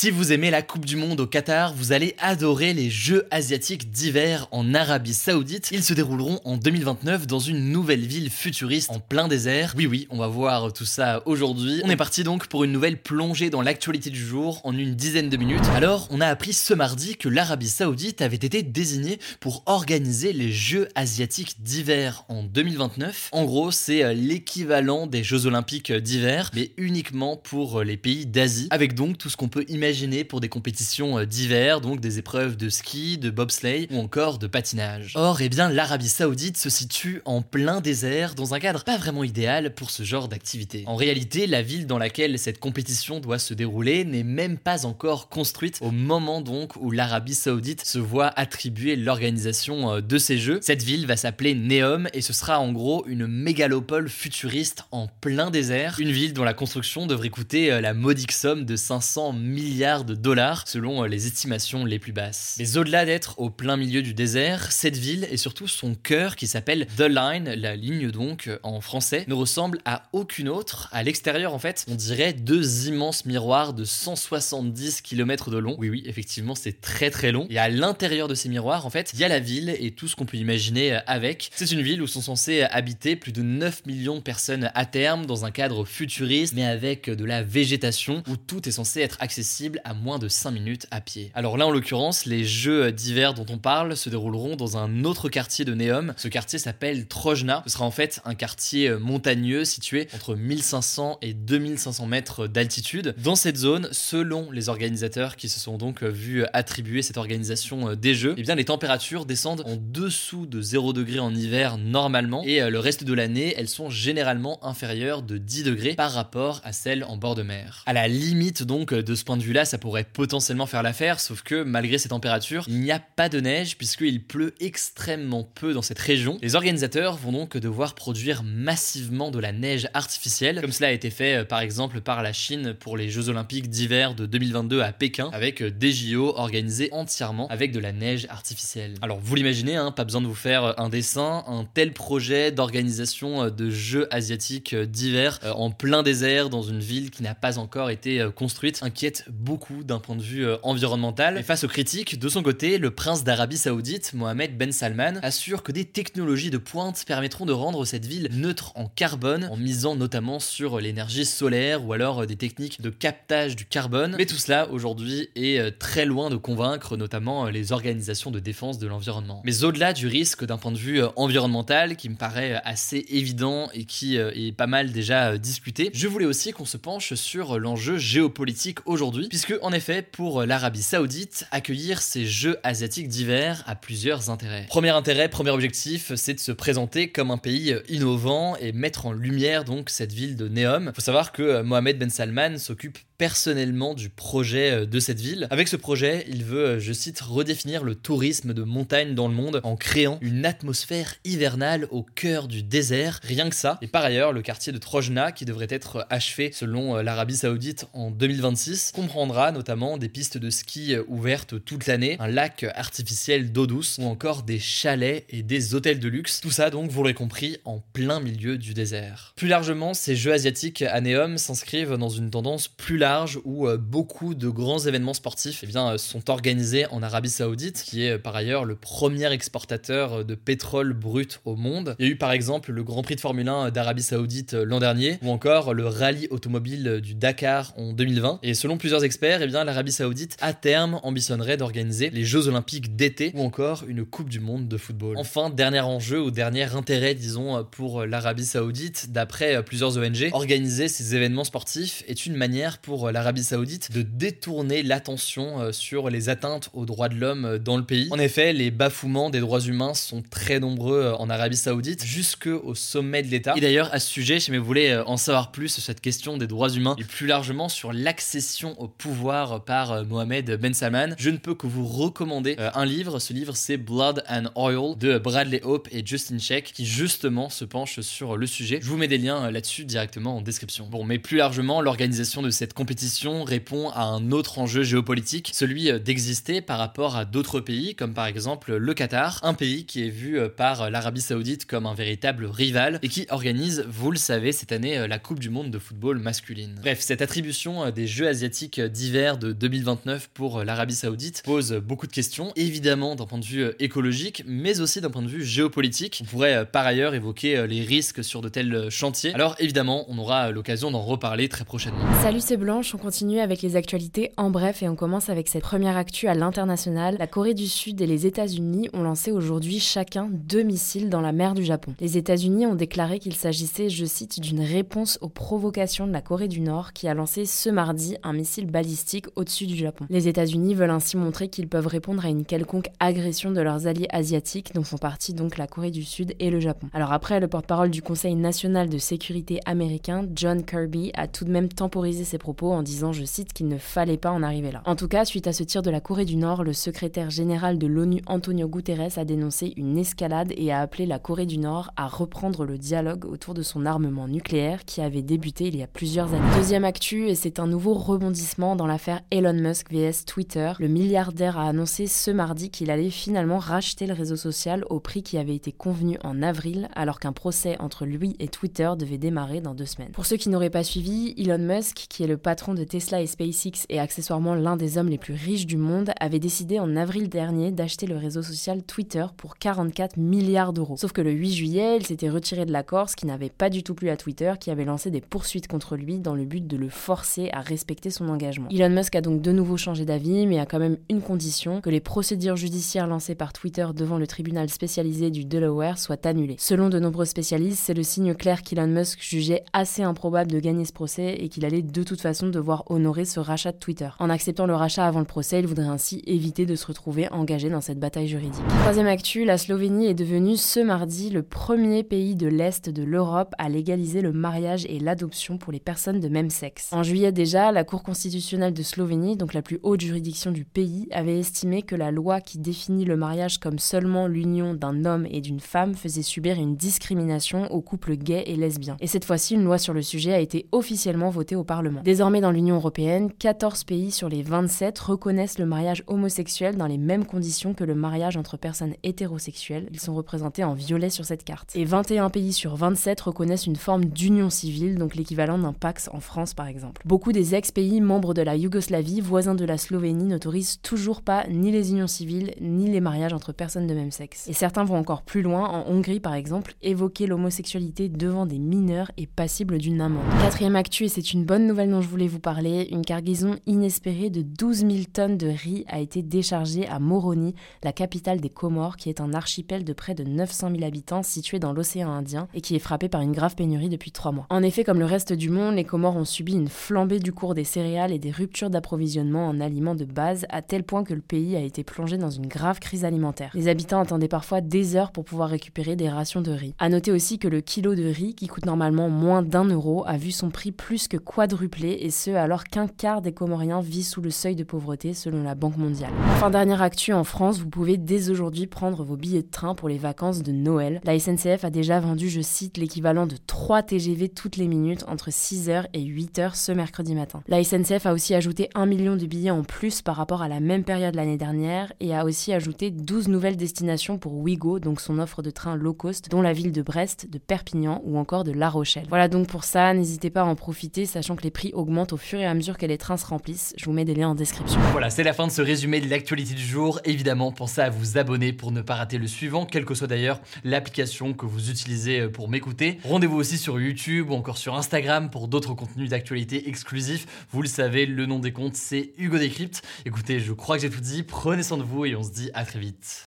Si vous aimez la Coupe du Monde au Qatar, vous allez adorer les Jeux asiatiques d'hiver en Arabie Saoudite. Ils se dérouleront en 2029 dans une nouvelle ville futuriste en plein désert. Oui oui, on va voir tout ça aujourd'hui. On est parti donc pour une nouvelle plongée dans l'actualité du jour en une dizaine de minutes. Alors, on a appris ce mardi que l'Arabie Saoudite avait été désignée pour organiser les Jeux asiatiques d'hiver en 2029. En gros, c'est euh, l'équivalent des Jeux olympiques d'hiver, mais uniquement pour euh, les pays d'Asie, avec donc tout ce qu'on peut imaginer pour des compétitions euh, d'hiver, donc des épreuves de ski, de bobsleigh ou encore de patinage. Or, eh bien, l'Arabie Saoudite se situe en plein désert, dans un cadre pas vraiment idéal pour ce genre d'activité. En réalité, la ville dans laquelle cette compétition doit se dérouler n'est même pas encore construite au moment donc où l'Arabie Saoudite se voit attribuer l'organisation euh, de ces jeux. Cette ville va s'appeler Neom et ce sera en gros une mégalopole futuriste en plein désert, une ville dont la construction devrait coûter euh, la modique somme de 500 milliards de dollars selon euh, les estimations les plus basses. Mais au-delà d'être au plein milieu du désert, cette ville et surtout son cœur qui s'appelle The Line, la ligne donc euh, en français, ne ressemble à aucune autre. À l'extérieur en fait, on dirait deux immenses miroirs de 170 km de long. Oui oui, effectivement, c'est très très long. Et à l'intérieur de ces miroirs, en fait, il y a la ville et tout ce qu'on peut imaginer euh, avec. C'est une ville où sont censés habiter plus de 9 millions de personnes à terme dans un cadre futuriste mais avec de la végétation où tout est censé être accessible à moins de 5 minutes à pied. Alors là, en l'occurrence, les jeux d'hiver dont on parle se dérouleront dans un autre quartier de Neom. Ce quartier s'appelle Trojna. Ce sera en fait un quartier montagneux situé entre 1500 et 2500 mètres d'altitude. Dans cette zone, selon les organisateurs qui se sont donc vus attribuer cette organisation des jeux, eh bien les températures descendent en dessous de 0 degré en hiver normalement et le reste de l'année, elles sont généralement inférieures de 10 degrés par rapport à celles en bord de mer. À la limite donc de ce point de vue-là, ça pourrait potentiellement faire l'affaire, sauf que malgré ces températures, il n'y a pas de neige puisqu'il pleut extrêmement peu dans cette région. Les organisateurs vont donc devoir produire massivement de la neige artificielle, comme cela a été fait euh, par exemple par la Chine pour les Jeux Olympiques d'hiver de 2022 à Pékin, avec euh, des JO organisés entièrement avec de la neige artificielle. Alors vous l'imaginez, hein, pas besoin de vous faire euh, un dessin, un tel projet d'organisation de Jeux asiatiques d'hiver en plein désert dans une ville qui n'a pas encore été construite inquiète beaucoup d'un point de vue euh, environnemental. Et face aux critiques, de son côté, le prince d'Arabie Saoudite, Mohamed Ben Salman, assure que des technologies de pointe permettront de rendre cette ville neutre en carbone, en misant notamment sur l'énergie solaire ou alors euh, des techniques de captage du carbone. Mais tout cela aujourd'hui est euh, très loin de convaincre notamment les organisations de défense de l'environnement. Mais au-delà du risque d'un point de vue environnemental qui me paraît assez évident et qui est pas mal déjà discuté, je voulais aussi qu'on se penche sur l'enjeu géopolitique aujourd'hui, puisque en effet, pour l'Arabie Saoudite, accueillir ces Jeux asiatiques d'hiver a plusieurs intérêts. Premier intérêt, premier objectif, c'est de se présenter comme un pays innovant et mettre en lumière donc cette ville de Neom. Faut savoir que Mohamed Ben Salman s'occupe personnellement du projet euh, de cette ville. Avec ce projet, il veut, euh, je cite, redéfinir le tourisme de montagne dans le monde en créant une atmosphère hivernale au cœur du désert. Rien que ça. Et par ailleurs, le quartier de Trojna, qui devrait être achevé selon euh, l'Arabie Saoudite en 2026, notamment des pistes de ski ouvertes toute l'année, un lac artificiel d'eau douce ou encore des chalets et des hôtels de luxe. Tout ça donc, vous l'aurez compris, en plein milieu du désert. Plus largement, ces jeux asiatiques Neom s'inscrivent dans une tendance plus large où euh, beaucoup de grands événements sportifs eh bien, euh, sont organisés en Arabie Saoudite, qui est euh, par ailleurs le premier exportateur de pétrole brut au monde. Il y a eu par exemple le Grand Prix de Formule 1 d'Arabie Saoudite l'an dernier, ou encore le rallye automobile du Dakar en 2020. Et selon plusieurs experts, eh bien l'Arabie Saoudite à terme ambitionnerait d'organiser les Jeux Olympiques d'été ou encore une Coupe du Monde de football. Enfin, dernier enjeu ou dernier intérêt, disons, pour l'Arabie Saoudite, d'après plusieurs ONG, organiser ces événements sportifs est une manière pour l'Arabie Saoudite de détourner l'attention sur les atteintes aux droits de l'homme dans le pays. En effet, les bafouements des droits humains sont très nombreux en Arabie Saoudite, jusque au sommet de l'État. Et d'ailleurs, à ce sujet, si vous voulez en savoir plus sur cette question des droits humains et plus largement sur l'accession au pouvoir par Mohamed Ben Salman, je ne peux que vous recommander euh, un livre. Ce livre, c'est Blood and Oil de Bradley Hope et Justin Sheck, qui justement se penche sur le sujet. Je vous mets des liens euh, là-dessus directement en description. Bon, mais plus largement, l'organisation de cette compétition répond à un autre enjeu géopolitique, celui euh, d'exister par rapport à d'autres pays, comme par exemple le Qatar, un pays qui est vu par l'Arabie Saoudite comme un véritable rival et qui organise, vous le savez, cette année la Coupe du Monde de football masculine. Bref, cette attribution des Jeux asiatiques d'hiver de 2029 pour l'Arabie Saoudite pose beaucoup de questions, évidemment d'un point de vue écologique, mais aussi d'un point de vue géopolitique. On pourrait euh, par ailleurs évoquer euh, les risques sur de tels euh, chantiers. Alors évidemment, on aura l'occasion d'en reparler très prochainement. Salut, c'est Blanche, on continue avec les actualités en bref et on commence avec cette première actu à l'international. La Corée du Sud et les États-Unis ont lancé aujourd'hui chacun deux missiles dans la mer du Japon. Les États-Unis ont déclaré qu'il s'agissait, je cite, d'une réponse aux provocations de la Corée du Nord qui a lancé ce mardi un missile balistique au-dessus du Japon. Les États-Unis veulent ainsi montrer qu'ils peuvent répondre à une quelconque agression de leurs alliés asiatiques, dont font partie donc la Corée du Sud et le Japon. Alors après, le porte-parole du Conseil national de sécurité américain, John Kirby, a tout de même temporisé ses propos en disant, je cite, qu'il ne fallait pas en arriver là. En tout cas, suite à ce tir de la Corée du Nord, le secrétaire général de l'ONU, Antonio Guterres, a dénoncé une escalade et a appelé la Corée du Nord à reprendre le dialogue autour de son armement nucléaire qui avait débuté il y a plusieurs années. Deuxième actu, et c'est un nouveau rebondissement dans l'affaire Elon Musk vs Twitter. Le milliardaire a annoncé ce mardi qu'il allait finalement racheter le réseau social au prix qui avait été convenu en avril, alors qu'un procès entre lui et Twitter devait démarrer dans deux semaines. Pour ceux qui n'auraient pas suivi, Elon Musk, qui est le patron de Tesla et SpaceX et accessoirement l'un des hommes les plus riches du monde, avait décidé en avril dernier d'acheter le réseau social Twitter pour 44 milliards d'euros. Sauf que le 8 juillet, il s'était retiré de l'accord, ce qui n'avait pas du tout plu à Twitter, qui avait lancé des poursuites contre lui dans le but de le forcer à respecter son engagement. Elon Musk a donc de nouveau changé d'avis, mais a quand même une condition, que les procédures judiciaires lancées par Twitter devant le tribunal spécialisé du Delaware soient annulées. Selon de nombreux spécialistes, c'est le signe clair qu'Elon Musk jugeait assez improbable de gagner ce procès et qu'il allait de toute façon devoir honorer ce rachat de Twitter. En acceptant le rachat avant le procès, il voudrait ainsi éviter de se retrouver engagé dans cette bataille juridique. Troisième actu, la Slovénie est devenue ce mardi le premier pays de l'Est de l'Europe à légaliser le mariage et l'adoption pour les personnes de même sexe. En juillet déjà, la Cour constitutionnelle de Slovénie, donc la plus haute juridiction du pays, avait estimé que la loi qui définit le mariage comme seulement l'union d'un homme et d'une femme faisait subir une discrimination aux couples gays et lesbiens. Et cette fois-ci, une loi sur le sujet a été officiellement votée au Parlement. Désormais dans l'Union européenne, 14 pays sur les 27 reconnaissent le mariage homosexuel dans les mêmes conditions que le mariage entre personnes hétérosexuelles. Ils sont représentés en violet sur cette carte. Et 21 pays sur 27 reconnaissent une forme d'union civile, donc l'équivalent d'un Pax en France par exemple. Beaucoup des ex-pays membres de la Yougoslavie, voisins de la Slovénie, n'autorisent toujours pas ni les unions civiles ni les mariages entre personnes de même sexe. Et certains vont encore plus loin. En Hongrie par exemple, évoquer l'homosexualité devant des mineurs est passible d'une amende. Quatrième actu, et c'est une bonne nouvelle dont je voulais vous parler, une cargaison inespérée de 12 000 tonnes de riz a été déchargée à Moroni, la capitale des Comores, qui est un archipel de près de 900 000 habitants situé dans l'océan Indien et qui est frappé par une grave pénurie depuis trois mois. En effet, comme le reste du monde, les Comores ont subi une flambée du cours des céréales et des ruptures d'approvisionnement en aliments de base, à tel point que le pays a été plongé dans une grave crise alimentaire. Les habitants attendaient parfois des heures pour pouvoir récupérer des rations de riz. A noter aussi que le kilo de riz, qui coûte normalement moins d'un euro, a vu son prix plus que quadruplé, et ce alors qu'un quart des Comoriens vit sous le seuil de pauvreté selon la Banque mondiale. Enfin, dernière actu en France, vous pouvez dès aujourd'hui prendre vos billets de train pour les vacances de Noël. La SNCF a déjà vendu, je cite, l'équivalent de 3 TGV toutes les minutes entre 6h et 8h ce mercredi matin. La SNCF a aussi ajouté 1 million de billets en plus par rapport à la même période l'année dernière et a aussi ajouté 12 nouvelles destinations pour Ouigo, donc son offre de train low cost, dont la ville de Brest, de Perpignan ou encore de La Rochelle. Voilà donc pour ça, n'hésitez pas à en profiter, sachant que les prix augmentent au fur et à mesure que les trains se remplissent. Je vous mets des liens en description. Voilà, c'est la fin de ce résumé de l'actualité du jour. Évidemment, pensez à vous abonner pour ne pas rater le suivant, quelle que soit d'ailleurs l'application que vous utilisez pour m'écouter. Rendez-vous aussi sur YouTube ou encore sur Instagram pour d'autres contenus d'actualité exclusifs. Vous le savez, savez, le nom des comptes, c'est Hugo Décrypte. Écoutez, je crois que j'ai tout dit. Prenez soin de vous et on se dit à très vite.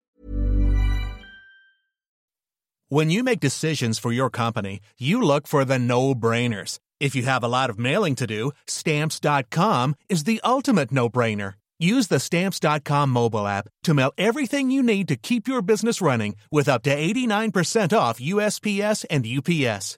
When you make decisions for your company, you look for the no-brainers. If you have a lot of mailing to do, stamps.com is the ultimate no-brainer. Use the stamps.com mobile app to mail everything you need to keep your business running with up to 89% off USPS and UPS.